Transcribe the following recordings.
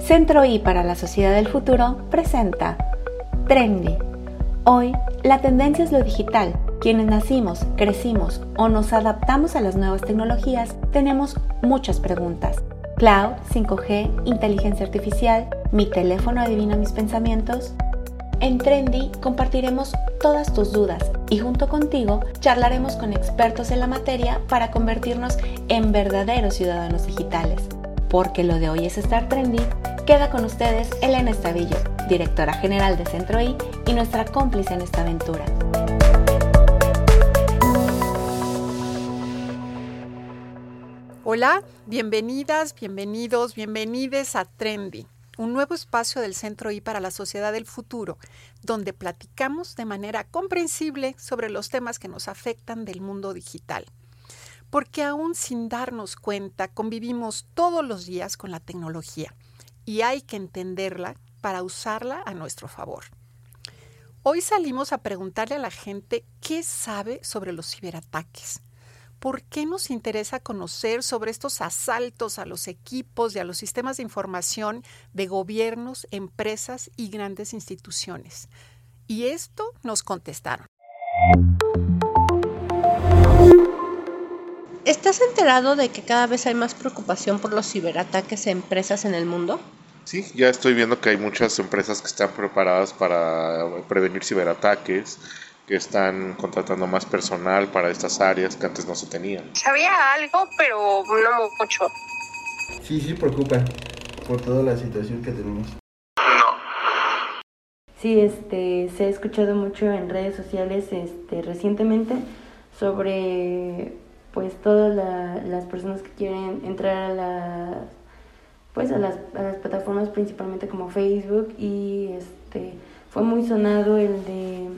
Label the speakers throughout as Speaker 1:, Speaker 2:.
Speaker 1: Centro I para la Sociedad del Futuro presenta Trendy. Hoy, la tendencia es lo digital. Quienes nacimos, crecimos o nos adaptamos a las nuevas tecnologías tenemos muchas preguntas. Cloud, 5G, inteligencia artificial, mi teléfono adivina mis pensamientos. En Trendy compartiremos todas tus dudas y junto contigo charlaremos con expertos en la materia para convertirnos en verdaderos ciudadanos digitales. Porque lo de hoy es estar trendy Queda con ustedes Elena Estavillo, directora general de Centro I y nuestra cómplice en esta aventura.
Speaker 2: Hola, bienvenidas, bienvenidos, bienvenides a Trendy, un nuevo espacio del Centro I para la Sociedad del Futuro, donde platicamos de manera comprensible sobre los temas que nos afectan del mundo digital. Porque aún sin darnos cuenta, convivimos todos los días con la tecnología y hay que entenderla para usarla a nuestro favor. Hoy salimos a preguntarle a la gente qué sabe sobre los ciberataques. ¿Por qué nos interesa conocer sobre estos asaltos a los equipos y a los sistemas de información de gobiernos, empresas y grandes instituciones? Y esto nos contestaron.
Speaker 3: ¿Estás enterado de que cada vez hay más preocupación por los ciberataques a empresas en el mundo?
Speaker 4: Sí, ya estoy viendo que hay muchas empresas que están preparadas para prevenir ciberataques, que están contratando más personal para estas áreas que antes no se tenían.
Speaker 5: Sabía algo, pero no mucho.
Speaker 6: Sí, sí preocupa por toda la situación que tenemos.
Speaker 7: No.
Speaker 8: Sí, este, se ha escuchado mucho en redes sociales este, recientemente sobre pues todas las personas que quieren entrar a la pues a las, a las plataformas principalmente como Facebook y este fue muy sonado el de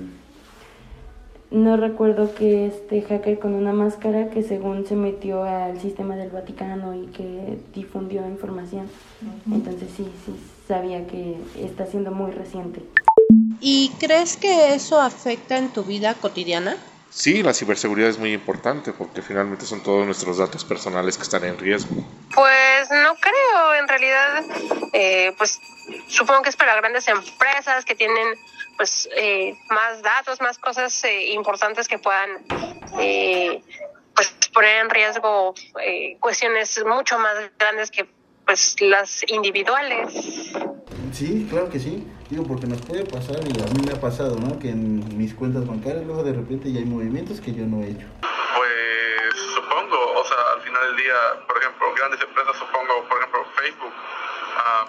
Speaker 8: no recuerdo que este hacker con una máscara que según se metió al sistema del Vaticano y que difundió información. Entonces sí, sí sabía que está siendo muy reciente.
Speaker 3: ¿Y crees que eso afecta en tu vida cotidiana?
Speaker 4: Sí, la ciberseguridad es muy importante porque finalmente son todos nuestros datos personales que están en riesgo.
Speaker 5: Pues no creo, en realidad, eh, pues supongo que es para grandes empresas que tienen pues eh, más datos, más cosas eh, importantes que puedan pues poner en riesgo cuestiones mucho más grandes que pues las individuales.
Speaker 6: Sí, claro que sí. Digo, porque nos puede pasar, y a mí me ha pasado, ¿no? Que en cuentas bancarias luego de repente ya hay movimientos que yo no he hecho.
Speaker 7: Pues supongo, o sea, al final del día, por ejemplo, grandes empresas, supongo, por ejemplo, Facebook ah,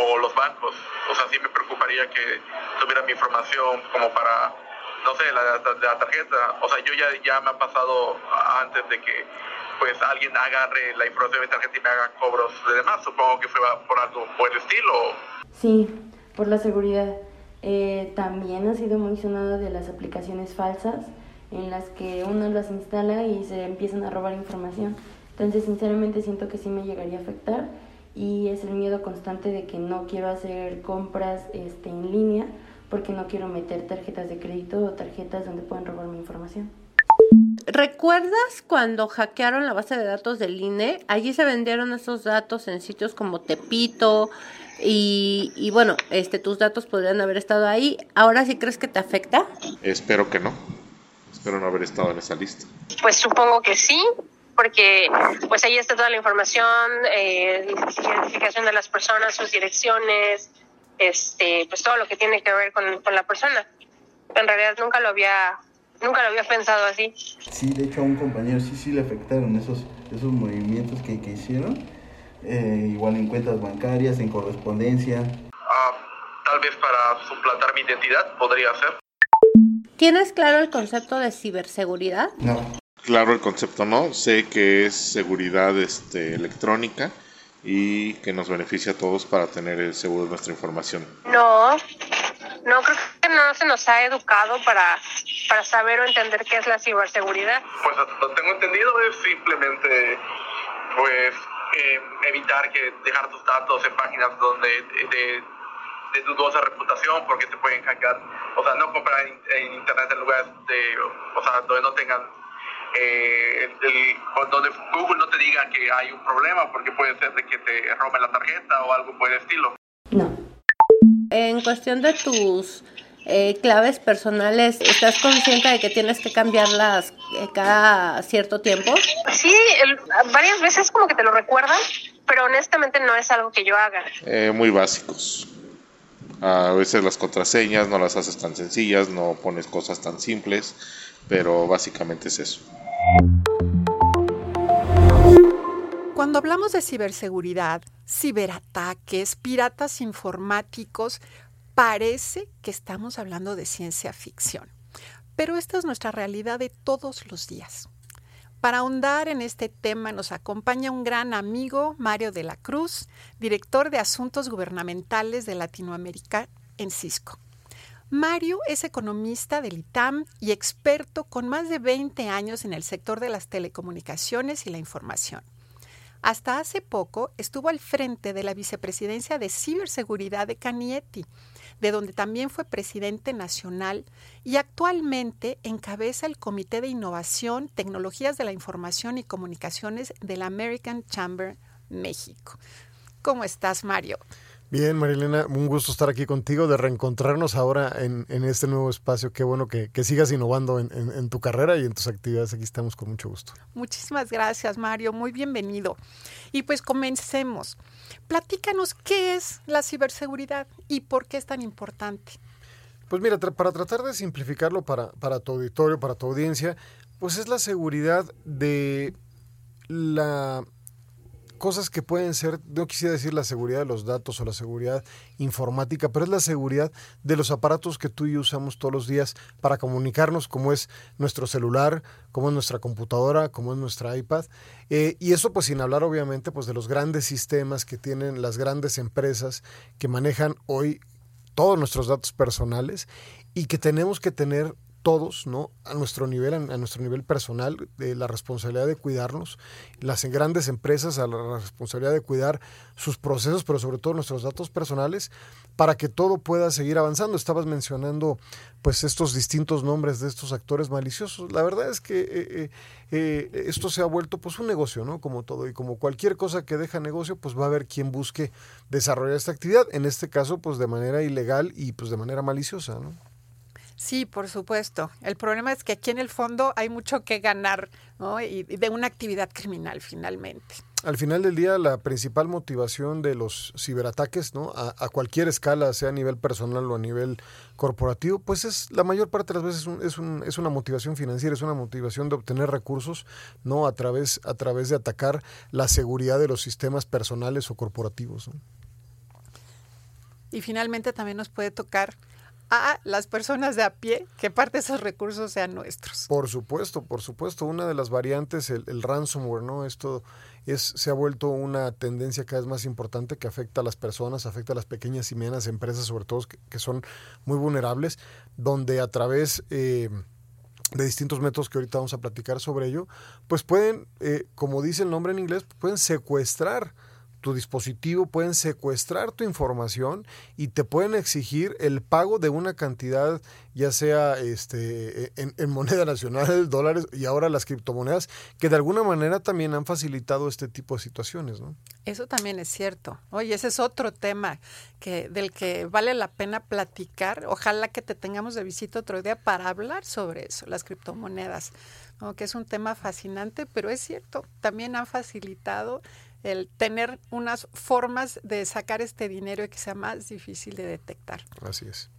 Speaker 7: o los bancos, o sea, sí me preocuparía que tuviera mi información como para, no sé, la, la tarjeta, o sea, yo ya, ya me ha pasado antes de que pues alguien agarre la información de mi tarjeta y me haga cobros de demás, supongo que fue por algo por el estilo.
Speaker 8: Sí, por la seguridad. Eh, también ha sido muy de las aplicaciones falsas en las que uno las instala y se empiezan a robar información. Entonces, sinceramente siento que sí me llegaría a afectar y es el miedo constante de que no quiero hacer compras este, en línea porque no quiero meter tarjetas de crédito o tarjetas donde puedan robar mi información.
Speaker 3: ¿Recuerdas cuando hackearon la base de datos del INE? Allí se vendieron esos datos en sitios como Tepito y, y, bueno, este, tus datos podrían haber estado ahí. ¿Ahora sí crees que te afecta?
Speaker 4: Espero que no. Espero no haber estado en esa lista.
Speaker 5: Pues supongo que sí, porque pues ahí está toda la información, eh, identificación de las personas, sus direcciones, este, pues todo lo que tiene que ver con, con la persona. En realidad nunca lo había Nunca lo había pensado así.
Speaker 6: Sí, de hecho a un compañero sí, sí le afectaron esos, esos movimientos que, que hicieron. Eh, igual en cuentas bancarias, en correspondencia.
Speaker 7: Ah, tal vez para suplantar mi identidad podría ser.
Speaker 3: ¿Tienes claro el concepto de ciberseguridad?
Speaker 6: No.
Speaker 4: Claro, el concepto no. Sé que es seguridad este, electrónica y que nos beneficia a todos para tener el seguro de nuestra información.
Speaker 5: No, no creo que no se nos ha educado para, para saber o entender qué es la ciberseguridad.
Speaker 7: Pues lo tengo entendido es simplemente pues eh, evitar que dejar tus datos en páginas donde de, de dudosa reputación porque te pueden hackear, o sea, no comprar en, internet en lugares de, o sea, donde no tengan eh, donde Google no te diga que hay un problema porque puede ser de que te roben la tarjeta o algo por el estilo.
Speaker 8: No.
Speaker 3: En cuestión de tus eh, claves personales, ¿estás consciente de que tienes que cambiarlas eh, cada cierto tiempo?
Speaker 5: Sí, varias veces como que te lo recuerdan, pero honestamente no es algo que yo haga.
Speaker 4: Eh, muy básicos. A veces las contraseñas no las haces tan sencillas, no pones cosas tan simples, pero básicamente es eso.
Speaker 2: Cuando hablamos de ciberseguridad, ciberataques, piratas informáticos, parece que estamos hablando de ciencia ficción. Pero esta es nuestra realidad de todos los días. Para ahondar en este tema nos acompaña un gran amigo, Mario de la Cruz, director de Asuntos Gubernamentales de Latinoamérica en Cisco. Mario es economista del ITAM y experto con más de 20 años en el sector de las telecomunicaciones y la información. Hasta hace poco estuvo al frente de la vicepresidencia de ciberseguridad de Canieti, de donde también fue presidente nacional y actualmente encabeza el Comité de Innovación, Tecnologías de la Información y Comunicaciones de la American Chamber México. ¿Cómo estás, Mario?
Speaker 9: Bien, Marilena, un gusto estar aquí contigo, de reencontrarnos ahora en, este nuevo espacio. Qué bueno que, sigas innovando en, tu carrera y en tus actividades. Aquí estamos con mucho gusto.
Speaker 2: Muchísimas gracias, Mario. Muy bienvenido. Y pues comencemos. Platícanos qué es la ciberseguridad y por qué es tan importante.
Speaker 9: Pues mira, para tratar de simplificarlo para, para tu auditorio, para tu audiencia, pues es la seguridad de la cosas que pueden ser, no quisiera decir la seguridad de los datos o la seguridad informática, pero es la seguridad de los aparatos que tú y yo usamos todos los días para comunicarnos, como es nuestro celular, como es nuestra computadora, como es nuestra iPad. Eh, y eso pues sin hablar obviamente pues de los grandes sistemas que tienen las grandes empresas que manejan hoy todos nuestros datos personales y que tenemos que tener todos, ¿no? A nuestro nivel, a, nuestro nivel personal, de la responsabilidad de cuidarnos, las grandes empresas a la responsabilidad de cuidar sus procesos, pero sobre todo nuestros datos personales, para que todo pueda seguir avanzando. Estabas mencionando, pues, estos distintos nombres de estos actores maliciosos. La verdad es que eh, eh, eh, esto se ha vuelto, pues, un negocio, ¿no? Como todo y como cualquier cosa que deja negocio, pues, va a haber quien busque desarrollar esta actividad. En este caso, pues, de manera ilegal y, pues, de manera maliciosa, ¿no?
Speaker 2: Sí, por supuesto. El problema es que aquí en el fondo hay mucho que ganar ¿no? y, de una actividad criminal finalmente.
Speaker 9: Al final del día, la principal motivación de los ciberataques, ¿no? A, cualquier escala, sea a nivel personal o a nivel corporativo, pues es la mayor parte de las veces es, un, es una motivación financiera, es una motivación de obtener recursos, ¿no? A través, a través de atacar la seguridad de los sistemas personales o corporativos.
Speaker 2: Y finalmente también nos puede tocar a las personas de a pie que parte de esos recursos sean nuestros.
Speaker 9: Por supuesto, por supuesto. Una de las variantes, el, ransomware, ¿no? Esto es, se ha vuelto una tendencia cada vez más importante que afecta a las personas, afecta a las pequeñas y medianas empresas, sobre todo que, son muy vulnerables, donde a través... Eh, de distintos métodos que ahorita vamos a platicar sobre ello, pues pueden, eh, como dice el nombre en inglés, pueden secuestrar tu dispositivo, pueden secuestrar tu información y te pueden exigir el pago de una cantidad, ya sea este, en, moneda nacional, dólares y ahora las criptomonedas, que de alguna manera también han facilitado este tipo de situaciones. ¿no?
Speaker 2: Eso también es cierto. Oye, ese es otro tema que, del que vale la pena platicar. Ojalá que te tengamos de visita otro día para hablar sobre eso, las criptomonedas, que es un tema fascinante, pero es cierto, también han facilitado el tener unas formas de sacar este dinero y que sea más difícil de detectar.
Speaker 9: Así es.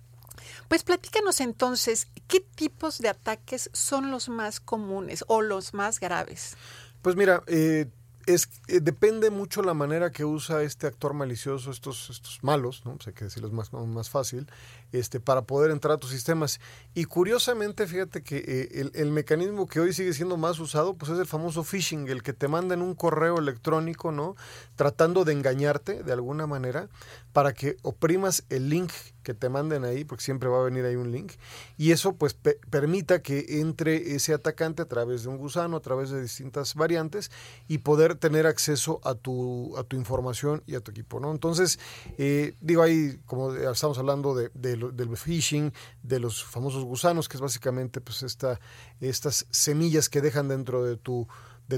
Speaker 2: Pues platícanos entonces, ¿qué tipos de ataques son los más comunes o los más graves?
Speaker 9: Pues mira, eh, es, eh, depende mucho la manera que usa este actor malicioso, estos, estos malos, ¿no? hay que decirlo más, más fácil, este, para poder entrar a tus sistemas. Y curiosamente, fíjate que eh, el, mecanismo que hoy sigue siendo más usado, pues es el famoso phishing, el que te mandan un correo electrónico, ¿no? Tratando de engañarte de alguna manera para que oprimas el link que te manden ahí, porque siempre va a venir ahí un link, y eso pues permita que entre ese atacante a través de un gusano, a través de distintas variantes, y poder tener acceso a tu, a tu información y a tu equipo, ¿no? Entonces, eh, digo ahí, como estamos hablando de, del phishing, de los famosos gusanos, que es básicamente pues esta, estas semillas que dejan dentro de tu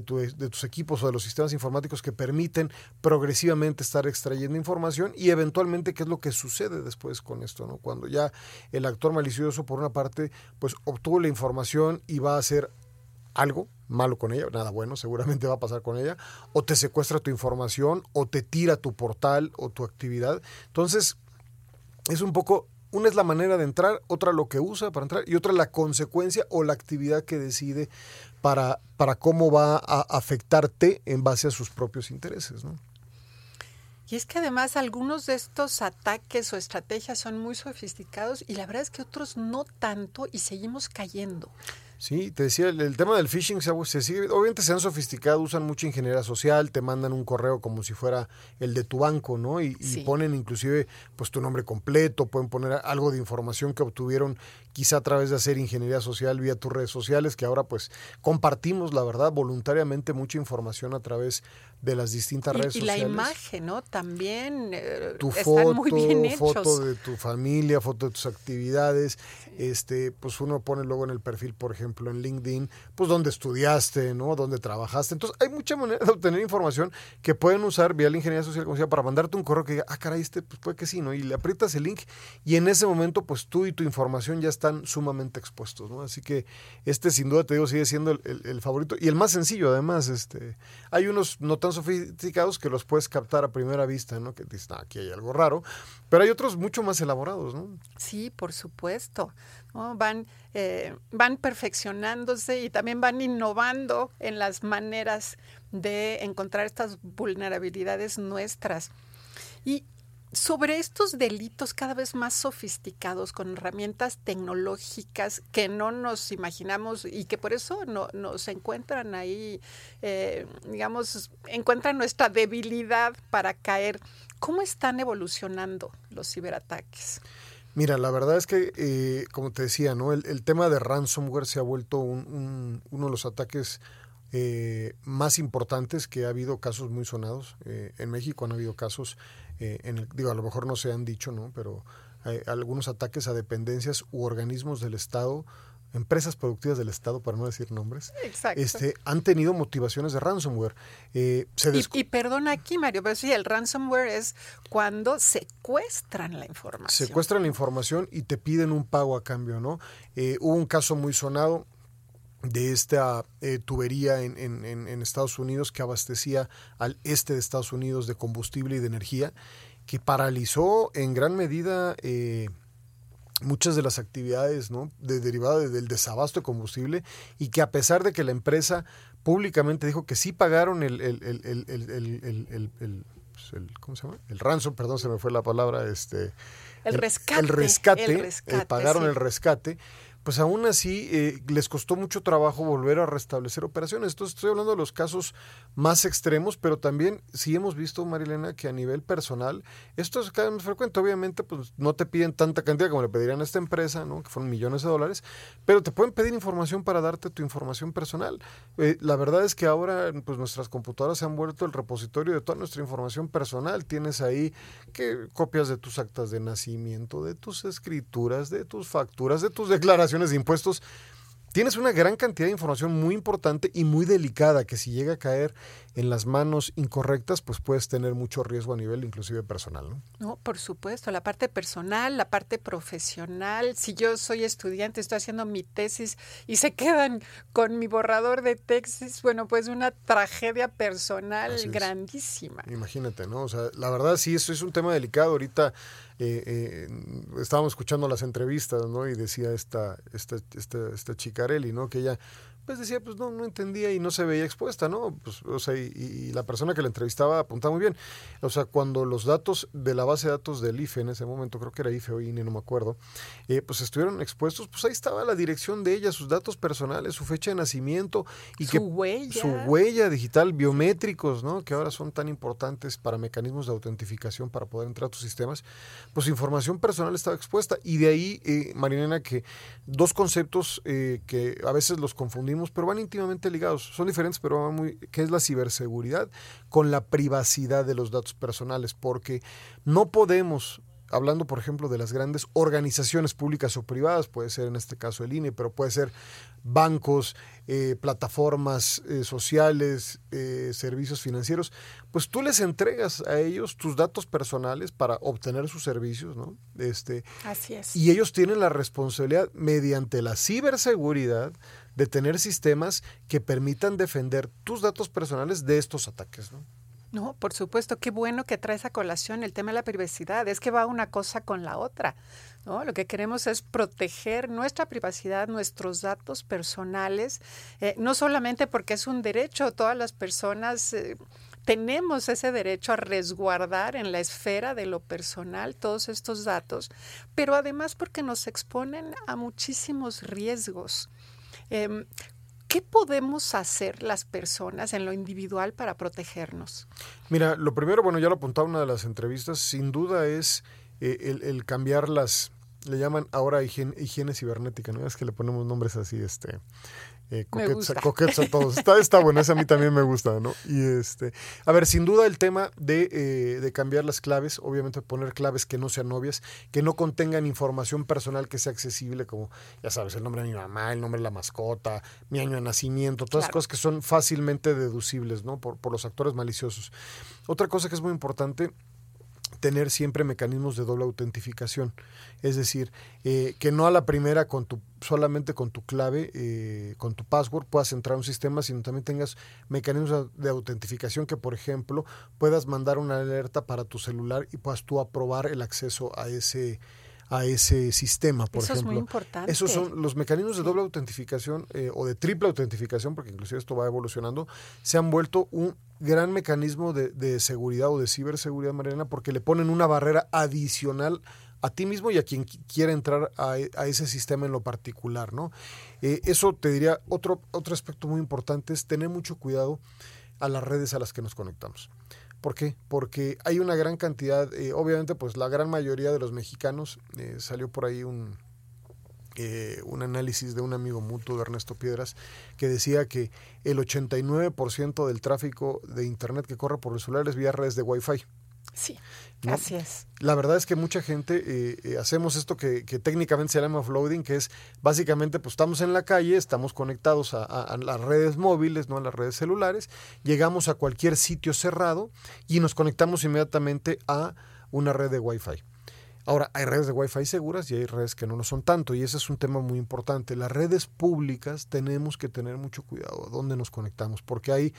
Speaker 9: de, tus equipos o de los sistemas informáticos que permiten progresivamente estar extrayendo información y eventualmente qué es lo que sucede después con esto, ¿no? Cuando ya el actor malicioso, por una parte, pues obtuvo la información y va a hacer algo malo con ella, nada bueno seguramente va a pasar con ella, o te secuestra tu información, o te tira tu portal o tu actividad. Entonces, es un poco una es la manera de entrar, otra lo que usa para entrar y otra la consecuencia o la actividad que decide para, para cómo va a afectarte en base a sus propios intereses. ¿no?
Speaker 2: Y es que además algunos de estos ataques o estrategias son muy sofisticados y la verdad es que otros no tanto y seguimos cayendo.
Speaker 9: Sí, te decía, el, tema del phishing se, sigue, obviamente se han sofisticado, usan mucha ingeniería social, te mandan un correo como si fuera el de tu banco, ¿no? Y, ponen inclusive pues tu nombre completo, pueden poner algo de información que obtuvieron quizá a través de hacer ingeniería social vía tus redes sociales, que ahora pues compartimos, la verdad, voluntariamente mucha información a través de las distintas redes sociales.
Speaker 2: Y la imagen, ¿no? También
Speaker 9: eh, tu foto, muy bien foto de tu familia, foto de tus actividades, este, pues uno pone luego en el perfil, por ejemplo, en LinkedIn, pues dónde estudiaste, ¿no? Dónde trabajaste. Entonces, hay mucha manera de obtener información que pueden usar vía la ingeniería social como sea, para mandarte un correo que diga, ah, caray, este, pues puede que sí, ¿no? Y le aprietas el link y en ese momento, pues tú y tu información ya están sumamente expuestos, ¿no? Así que este, sin duda, te digo, sigue siendo el, favorito y el más sencillo, además. este Hay unos no tan sofisticados que los puedes captar a primera vista, ¿no? Que dices, aquí hay algo raro, pero hay otros mucho más elaborados, ¿no?
Speaker 2: Sí, por supuesto. Van, eh, van perfeccionándose y también van innovando en las maneras de encontrar estas vulnerabilidades nuestras. Y sobre estos delitos cada vez más sofisticados con herramientas tecnológicas que no nos imaginamos y que por eso no, nos encuentran ahí, eh, digamos, encuentran nuestra debilidad para caer. ¿Cómo están evolucionando los ciberataques?
Speaker 9: Mira, la verdad es que, eh, como te decía, ¿no? El, tema de ransomware se ha vuelto uno de los ataques eh, más importantes que ha habido casos muy sonados. Eh, en México han habido casos, en el, digo, a lo mejor no se han dicho, ¿no? Pero hay algunos ataques a dependencias u organismos del Estado empresas productivas del Estado, para no decir nombres, este, han tenido motivaciones de ransomware.
Speaker 2: Eh, y, perdona aquí, Mario, pero sí, el ransomware es cuando secuestran la información.
Speaker 9: Secuestran la información y te piden un pago a cambio, ¿no? Eh, hubo un caso muy sonado de esta eh, tubería en, en, en, Estados Unidos que abastecía al este de Estados Unidos de combustible y de energía, que paralizó en gran medida muchas de las actividades ¿no? de, derivadas del desabasto de combustible y que a pesar de que la empresa públicamente dijo que sí pagaron el, el, el, ¿cómo se llama? El ransom, perdón, se me fue la palabra, este...
Speaker 2: El rescate.
Speaker 9: El rescate, eh, pagaron el rescate pues aún así eh, les costó mucho trabajo volver a restablecer operaciones. Entonces estoy hablando de los casos más extremos, pero también sí hemos visto, Marilena, que a nivel personal esto es cada vez más frecuente. Obviamente, pues no te piden tanta cantidad como le pedirían a esta empresa, ¿no? que fueron millones de dólares, pero te pueden pedir información para darte tu información personal. Eh, la verdad es que ahora pues nuestras computadoras se han vuelto el repositorio de toda nuestra información personal. Tienes ahí que copias de tus actas de nacimiento, de tus escrituras, de tus facturas, de tus declaraciones de impuestos, tienes una gran cantidad de información muy importante y muy delicada que si llega a caer en las manos incorrectas, pues puedes tener mucho riesgo a nivel inclusive personal, ¿no?
Speaker 2: No, por supuesto, la parte personal, la parte profesional. Si yo soy estudiante, estoy haciendo mi tesis y se quedan con mi borrador de tesis, bueno, pues una tragedia personal grandísima.
Speaker 9: Imagínate, ¿no? O sea, la verdad sí, eso es un tema delicado. Ahorita eh, eh, estábamos escuchando las entrevistas, ¿no? Y decía esta, esta, esta, esta Chicarelli, ¿no? Que ella pues decía, pues no, no entendía y no se veía expuesta, ¿no? Pues, o sea, y, la persona que la entrevistaba apuntaba muy bien. O sea, cuando los datos de la base de datos del IFE en ese momento, creo que era IFE o INE, no me acuerdo, eh, pues estuvieron expuestos, pues ahí estaba la dirección de ella, sus datos personales, su fecha de nacimiento y
Speaker 2: su
Speaker 9: que
Speaker 2: huella.
Speaker 9: su huella digital, biométricos, ¿no? Que ahora son tan importantes para mecanismos de autentificación para poder entrar a tus sistemas, pues información personal estaba expuesta y de ahí, eh, que dos conceptos eh, que a veces los confundimos pero van íntimamente ligados. Son diferentes, pero van muy, que es la ciberseguridad con la privacidad de los datos personales, porque no podemos hablando por ejemplo de las grandes organizaciones públicas o privadas, puede ser en este caso el INE, pero puede ser bancos, eh, plataformas eh, sociales, eh, servicios financieros, pues tú les entregas a ellos tus datos personales para obtener sus servicios, ¿no? Este,
Speaker 2: Así es.
Speaker 9: Y ellos tienen la responsabilidad mediante la ciberseguridad de tener sistemas que permitan defender tus datos personales de estos ataques, ¿no?
Speaker 2: No, por supuesto, qué bueno que traes a colación el tema de la privacidad. Es que va una cosa con la otra. ¿no? Lo que queremos es proteger nuestra privacidad, nuestros datos personales, eh, no solamente porque es un derecho, todas las personas eh, tenemos ese derecho a resguardar en la esfera de lo personal todos estos datos, pero además porque nos exponen a muchísimos riesgos. Em, ¿Qué podemos hacer las personas en lo individual para protegernos?
Speaker 9: Mira, lo primero, bueno, ya lo apuntaba una de las entrevistas, sin duda es eh, el, cambiar las, le llaman ahora higiene, higiene cibernética, ¿no? Es que le ponemos nombres así, este, eh, coquets, a todos. Está, está bueno, ese a mí también me gusta, ¿no? Y este, a ver, sin duda el tema de, eh, de, cambiar las claves, obviamente poner claves que no sean obvias, que no contengan información personal que sea accesible, como, ya sabes, el nombre de mi mamá, el nombre de la mascota, mi año de nacimiento, todas cosas que son fácilmente deducibles, ¿no? Por, por los actores maliciosos. Otra cosa que es muy importante tener siempre mecanismos de doble autentificación. Es decir, eh, que no a la primera con tu, solamente con tu clave, eh, con tu password, puedas entrar a un sistema, sino también tengas mecanismos de autentificación que, por ejemplo, puedas mandar una alerta para tu celular y puedas tú aprobar el acceso a ese a ese sistema, por
Speaker 2: Eso
Speaker 9: ejemplo.
Speaker 2: Es muy importante.
Speaker 9: Esos son los mecanismos de doble autentificación eh, o de triple autentificación, porque inclusive esto va evolucionando, se han vuelto un gran mecanismo de, de seguridad o de ciberseguridad, Mariana, porque le ponen una barrera adicional a ti mismo y a quien quiera entrar a, a, ese sistema en lo particular, ¿no? Eh, eso te diría, otro, otro aspecto muy importante es tener mucho cuidado a las redes a las que nos conectamos. ¿Por qué? Porque hay una gran cantidad, eh, obviamente pues la gran mayoría de los mexicanos, eh, salió por ahí un, eh, un análisis de un amigo mutuo de Ernesto Piedras que decía que el 89% del tráfico de Internet que corre por los celulares vía redes de Wi-Fi.
Speaker 2: Sí, ¿no? así es.
Speaker 9: La verdad es que mucha gente eh, eh, hacemos esto que, que, técnicamente se llama offloading, que es básicamente pues estamos en la calle, estamos conectados a, a, a, las redes móviles, no a las redes celulares, llegamos a cualquier sitio cerrado y nos conectamos inmediatamente a una red de Wi-Fi. Ahora, hay redes de Wi-Fi seguras y hay redes que no lo son tanto, y ese es un tema muy importante. Las redes públicas tenemos que tener mucho cuidado a dónde nos conectamos, porque hay,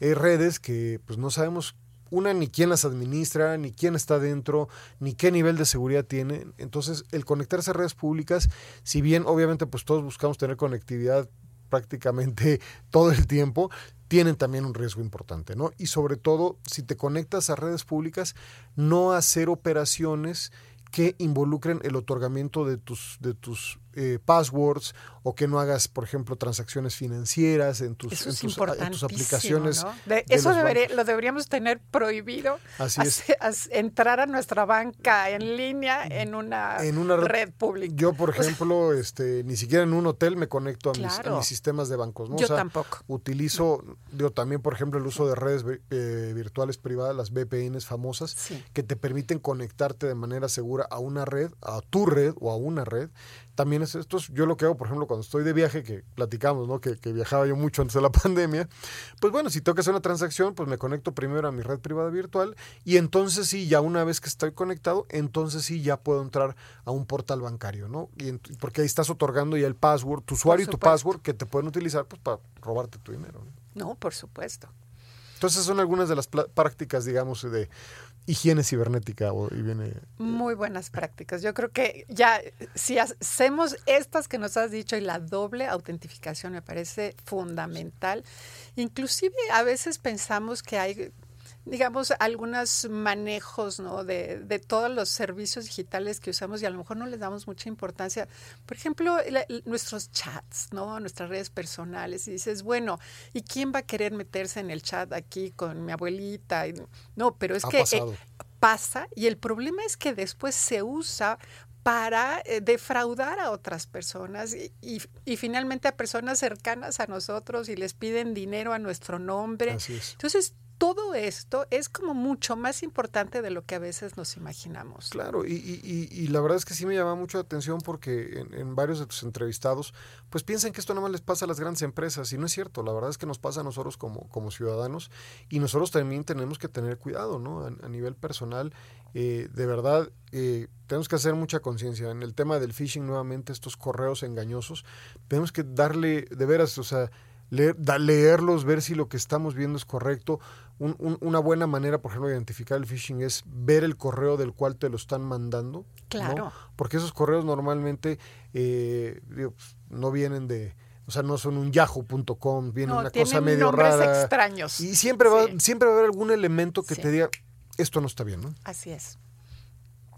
Speaker 9: hay redes que pues no sabemos una ni quién las administra, ni quién está dentro, ni qué nivel de seguridad tiene. Entonces, el conectarse a redes públicas, si bien obviamente pues todos buscamos tener conectividad prácticamente todo el tiempo, tienen también un riesgo importante, ¿no? Y sobre todo, si te conectas a redes públicas, no hacer operaciones que involucren el otorgamiento de tus, de tus eh, passwords o que no hagas, por ejemplo, transacciones financieras en tus,
Speaker 2: eso
Speaker 9: en tus,
Speaker 2: en
Speaker 9: tus aplicaciones.
Speaker 2: ¿no? de, de eso debería, lo deberíamos tener prohibido.
Speaker 9: Así es.
Speaker 2: entrar a nuestra banca en línea en una,
Speaker 9: en una
Speaker 2: red, pública.
Speaker 9: Yo, por ejemplo, este, ni siquiera en un hotel me conecto a, mis, a mis sistemas de bancos. ¿no?
Speaker 2: Yo
Speaker 9: o sea,
Speaker 2: tampoco.
Speaker 9: Utilizo, yo también, por ejemplo, el uso de redes eh, virtuales privadas, las VPNs famosas,
Speaker 2: sí.
Speaker 9: que te permiten conectarte de manera segura a una red, a tu red o a una red también es esto, yo lo que hago, por ejemplo, cuando estoy de viaje, que platicamos, ¿no? Que, que, viajaba yo mucho antes de la pandemia, pues bueno, si tengo que hacer una transacción, pues me conecto primero a mi red privada virtual y entonces sí, ya una vez que estoy conectado, entonces sí ya puedo entrar a un portal bancario, ¿no? Y porque ahí estás otorgando ya el password, tu usuario y tu password que te pueden utilizar pues para robarte tu dinero.
Speaker 2: ¿no? no, por supuesto.
Speaker 9: Entonces son algunas de las prácticas, digamos, de higiene cibernética viene
Speaker 2: muy buenas prácticas. Yo creo que ya si hacemos estas que nos has dicho y la doble autentificación me parece fundamental. Inclusive a veces pensamos que hay digamos, algunos manejos ¿no? de, de, todos los servicios digitales que usamos y a lo mejor no les damos mucha importancia. Por ejemplo, nuestros chats, ¿no? nuestras redes personales. Y dices, bueno, ¿y quién va a querer meterse en el chat aquí con mi abuelita? No, pero es que eh, pasa y el problema es que después se usa para eh, defraudar a otras personas y, y, y, finalmente a personas cercanas a nosotros y les piden dinero a nuestro nombre. Entonces, todo esto es como mucho más importante de lo que a veces nos imaginamos.
Speaker 9: Claro, y, y, y la verdad es que sí me llama mucho la atención porque en, varios de tus entrevistados, pues piensan que esto nada más les pasa a las grandes empresas y no es cierto, la verdad es que nos pasa a nosotros como, como ciudadanos y nosotros también tenemos que tener cuidado, ¿no? A, nivel personal, eh, de verdad, eh, tenemos que hacer mucha conciencia en el tema del phishing nuevamente, estos correos engañosos, tenemos que darle, de veras, o sea, leer, leerlos, ver si lo que estamos viendo es correcto. Una buena manera, por ejemplo, de identificar el phishing es ver el correo del cual te lo están mandando.
Speaker 2: Claro.
Speaker 9: Porque esos correos normalmente eh, pues, no vienen de, o sea, no son un yahoo.com, viene una cosa medio rara.
Speaker 2: extraños.
Speaker 9: Y siempre va, siempre va a haber algún elemento que te diga, esto no está bien, ¿no?
Speaker 2: Así es.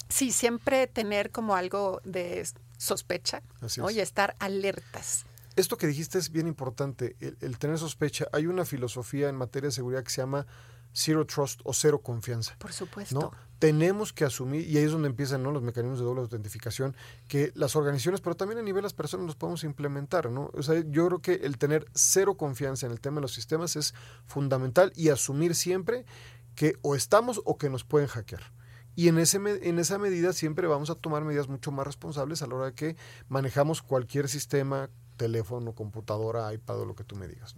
Speaker 2: Sí, siempre tener como algo de sospecha Así y estar alertas
Speaker 9: esto que dijiste es bien importante, el, tener sospecha. Hay una filosofía en materia de seguridad que se llama zero trust o cero confianza.
Speaker 2: Por supuesto.
Speaker 9: ¿no? Tenemos que asumir, y ahí es donde empiezan ¿no? los mecanismos de doble autentificación, que las organizaciones, pero también a nivel de las personas, los podemos implementar. ¿no? O sea, yo creo que el tener cero confianza en el tema de los sistemas es fundamental y asumir siempre que o estamos o que nos pueden hackear. Y en, ese, en esa medida siempre vamos a tomar medidas mucho más responsables a la hora de que manejamos cualquier sistema, teléfono, computadora, iPad o lo que tú me digas.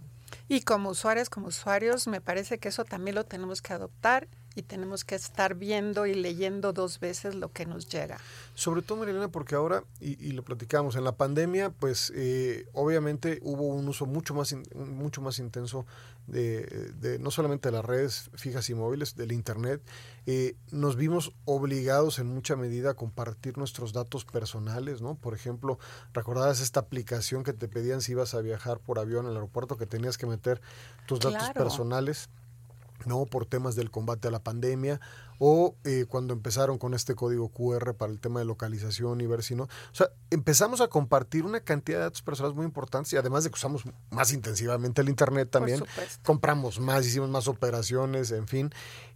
Speaker 2: Y como usuarios, como usuarios, me parece que eso también lo tenemos que adoptar y tenemos que estar viendo y leyendo dos veces lo que nos llega.
Speaker 9: Sobre todo, Marilena, porque ahora, y, lo platicamos, en la pandemia, pues eh, obviamente hubo un uso mucho más, mucho más intenso de, no solamente de las redes fijas y móviles, del Internet. Eh, nos vimos obligados en mucha medida a compartir nuestros datos personales, ¿no? Por ejemplo, recordabas esta aplicación que te pedían si ibas a viajar por avión al aeropuerto, que tenías que meter tus datos personales. ¿No? por temas del combate a la pandemia o eh, cuando empezaron con este código QR para el tema de localización y ver si no. O sea, empezamos a compartir una cantidad de datos personales muy importantes y además de que usamos más intensivamente el Internet también, compramos más, hicimos más operaciones, en fin.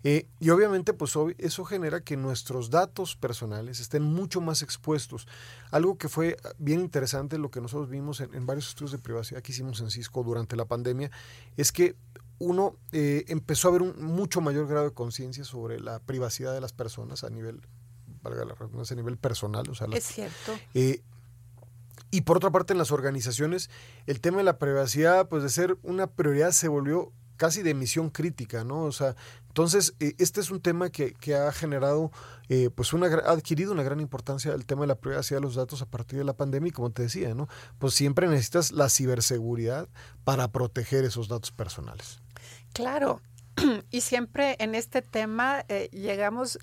Speaker 9: Eh, y obviamente pues eso genera que nuestros datos personales estén mucho más expuestos. Algo que fue bien interesante, lo que nosotros vimos en, en varios estudios de privacidad que hicimos en Cisco durante la pandemia, es que uno eh, empezó a ver un mucho mayor grado de conciencia sobre la privacidad de las personas a nivel, valga la a nivel personal. O sea,
Speaker 2: es cierto.
Speaker 9: Eh, y por otra parte, en las organizaciones, el tema de la privacidad, pues de ser una prioridad, se volvió casi de misión crítica, ¿no? O sea, entonces, eh, este es un tema que, que ha generado, pues una, ha adquirido una gran importancia el tema de la privacidad de los datos a partir de la pandemia y como te decía, ¿no? Pues siempre necesitas la ciberseguridad para proteger esos datos personales.
Speaker 2: Claro, y siempre en este tema eh, llegamos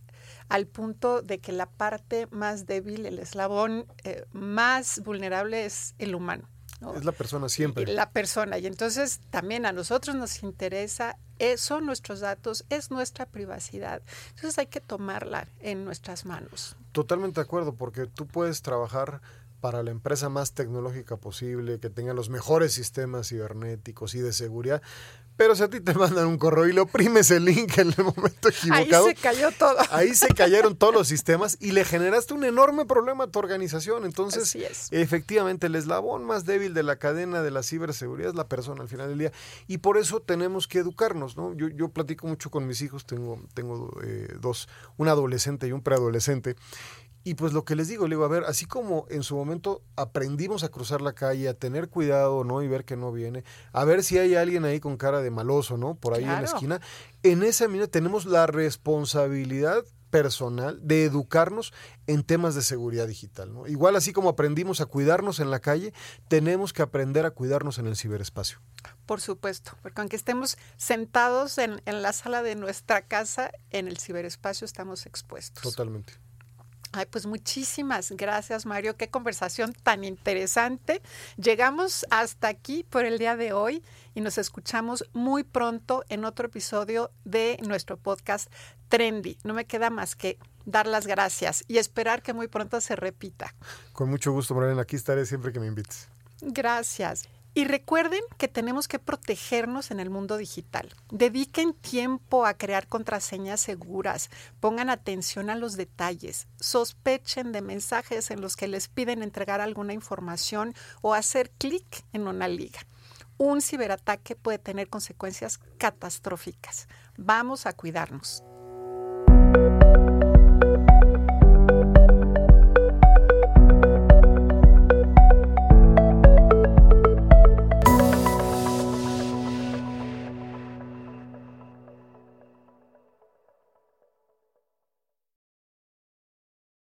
Speaker 2: al punto de que la parte más débil, el eslabón eh, más vulnerable es el humano.
Speaker 9: Es la persona siempre.
Speaker 2: La persona. Y entonces también a nosotros nos interesa, eh, son nuestros datos, es nuestra privacidad. Entonces hay que tomarla en nuestras manos.
Speaker 9: Totalmente de acuerdo, porque tú puedes trabajar para la empresa más tecnológica posible, que tenga los mejores sistemas cibernéticos y de seguridad, pero si a ti te mandan un correo y le oprimes el link en el momento equivocado.
Speaker 2: Ahí se cayó todo.
Speaker 9: Ahí se cayeron todos los sistemas y le generaste un enorme problema a tu organización. Entonces, efectivamente, el eslabón más débil de la cadena de la ciberseguridad es la persona al final del día. Y por eso tenemos que educarnos, ¿no? Yo, yo platico mucho con mis hijos, tengo, tengo eh, dos, un adolescente y un preadolescente. Y pues lo que les digo, le digo, a ver, así como en su momento aprendimos a cruzar la calle, a tener cuidado, ¿no? Y ver que no viene, a ver si hay alguien ahí con cara de maloso, ¿no? Por ahí en la esquina. En esa medida tenemos la responsabilidad personal de educarnos en temas de seguridad digital, ¿no? Igual así como aprendimos a cuidarnos en la calle, tenemos que aprender a cuidarnos en el ciberespacio.
Speaker 2: Por supuesto, porque aunque estemos sentados en, en la sala de nuestra casa, en el ciberespacio estamos expuestos.
Speaker 9: Totalmente.
Speaker 2: Ay, pues muchísimas gracias, Mario. Qué conversación tan interesante. Llegamos hasta aquí por el día de hoy y nos escuchamos muy pronto en otro episodio de nuestro podcast Trendy. No me queda más que dar las gracias y esperar que muy pronto se repita.
Speaker 9: Con mucho gusto, Morena. Aquí estaré siempre que me invites.
Speaker 2: Gracias. Y recuerden que tenemos que protegernos en el mundo digital. Dediquen tiempo a crear contraseñas seguras. Pongan atención a los detalles. Sospechen de mensajes en los que les piden entregar alguna información o hacer clic en una liga. Un ciberataque puede tener consecuencias catastróficas. Vamos a cuidarnos.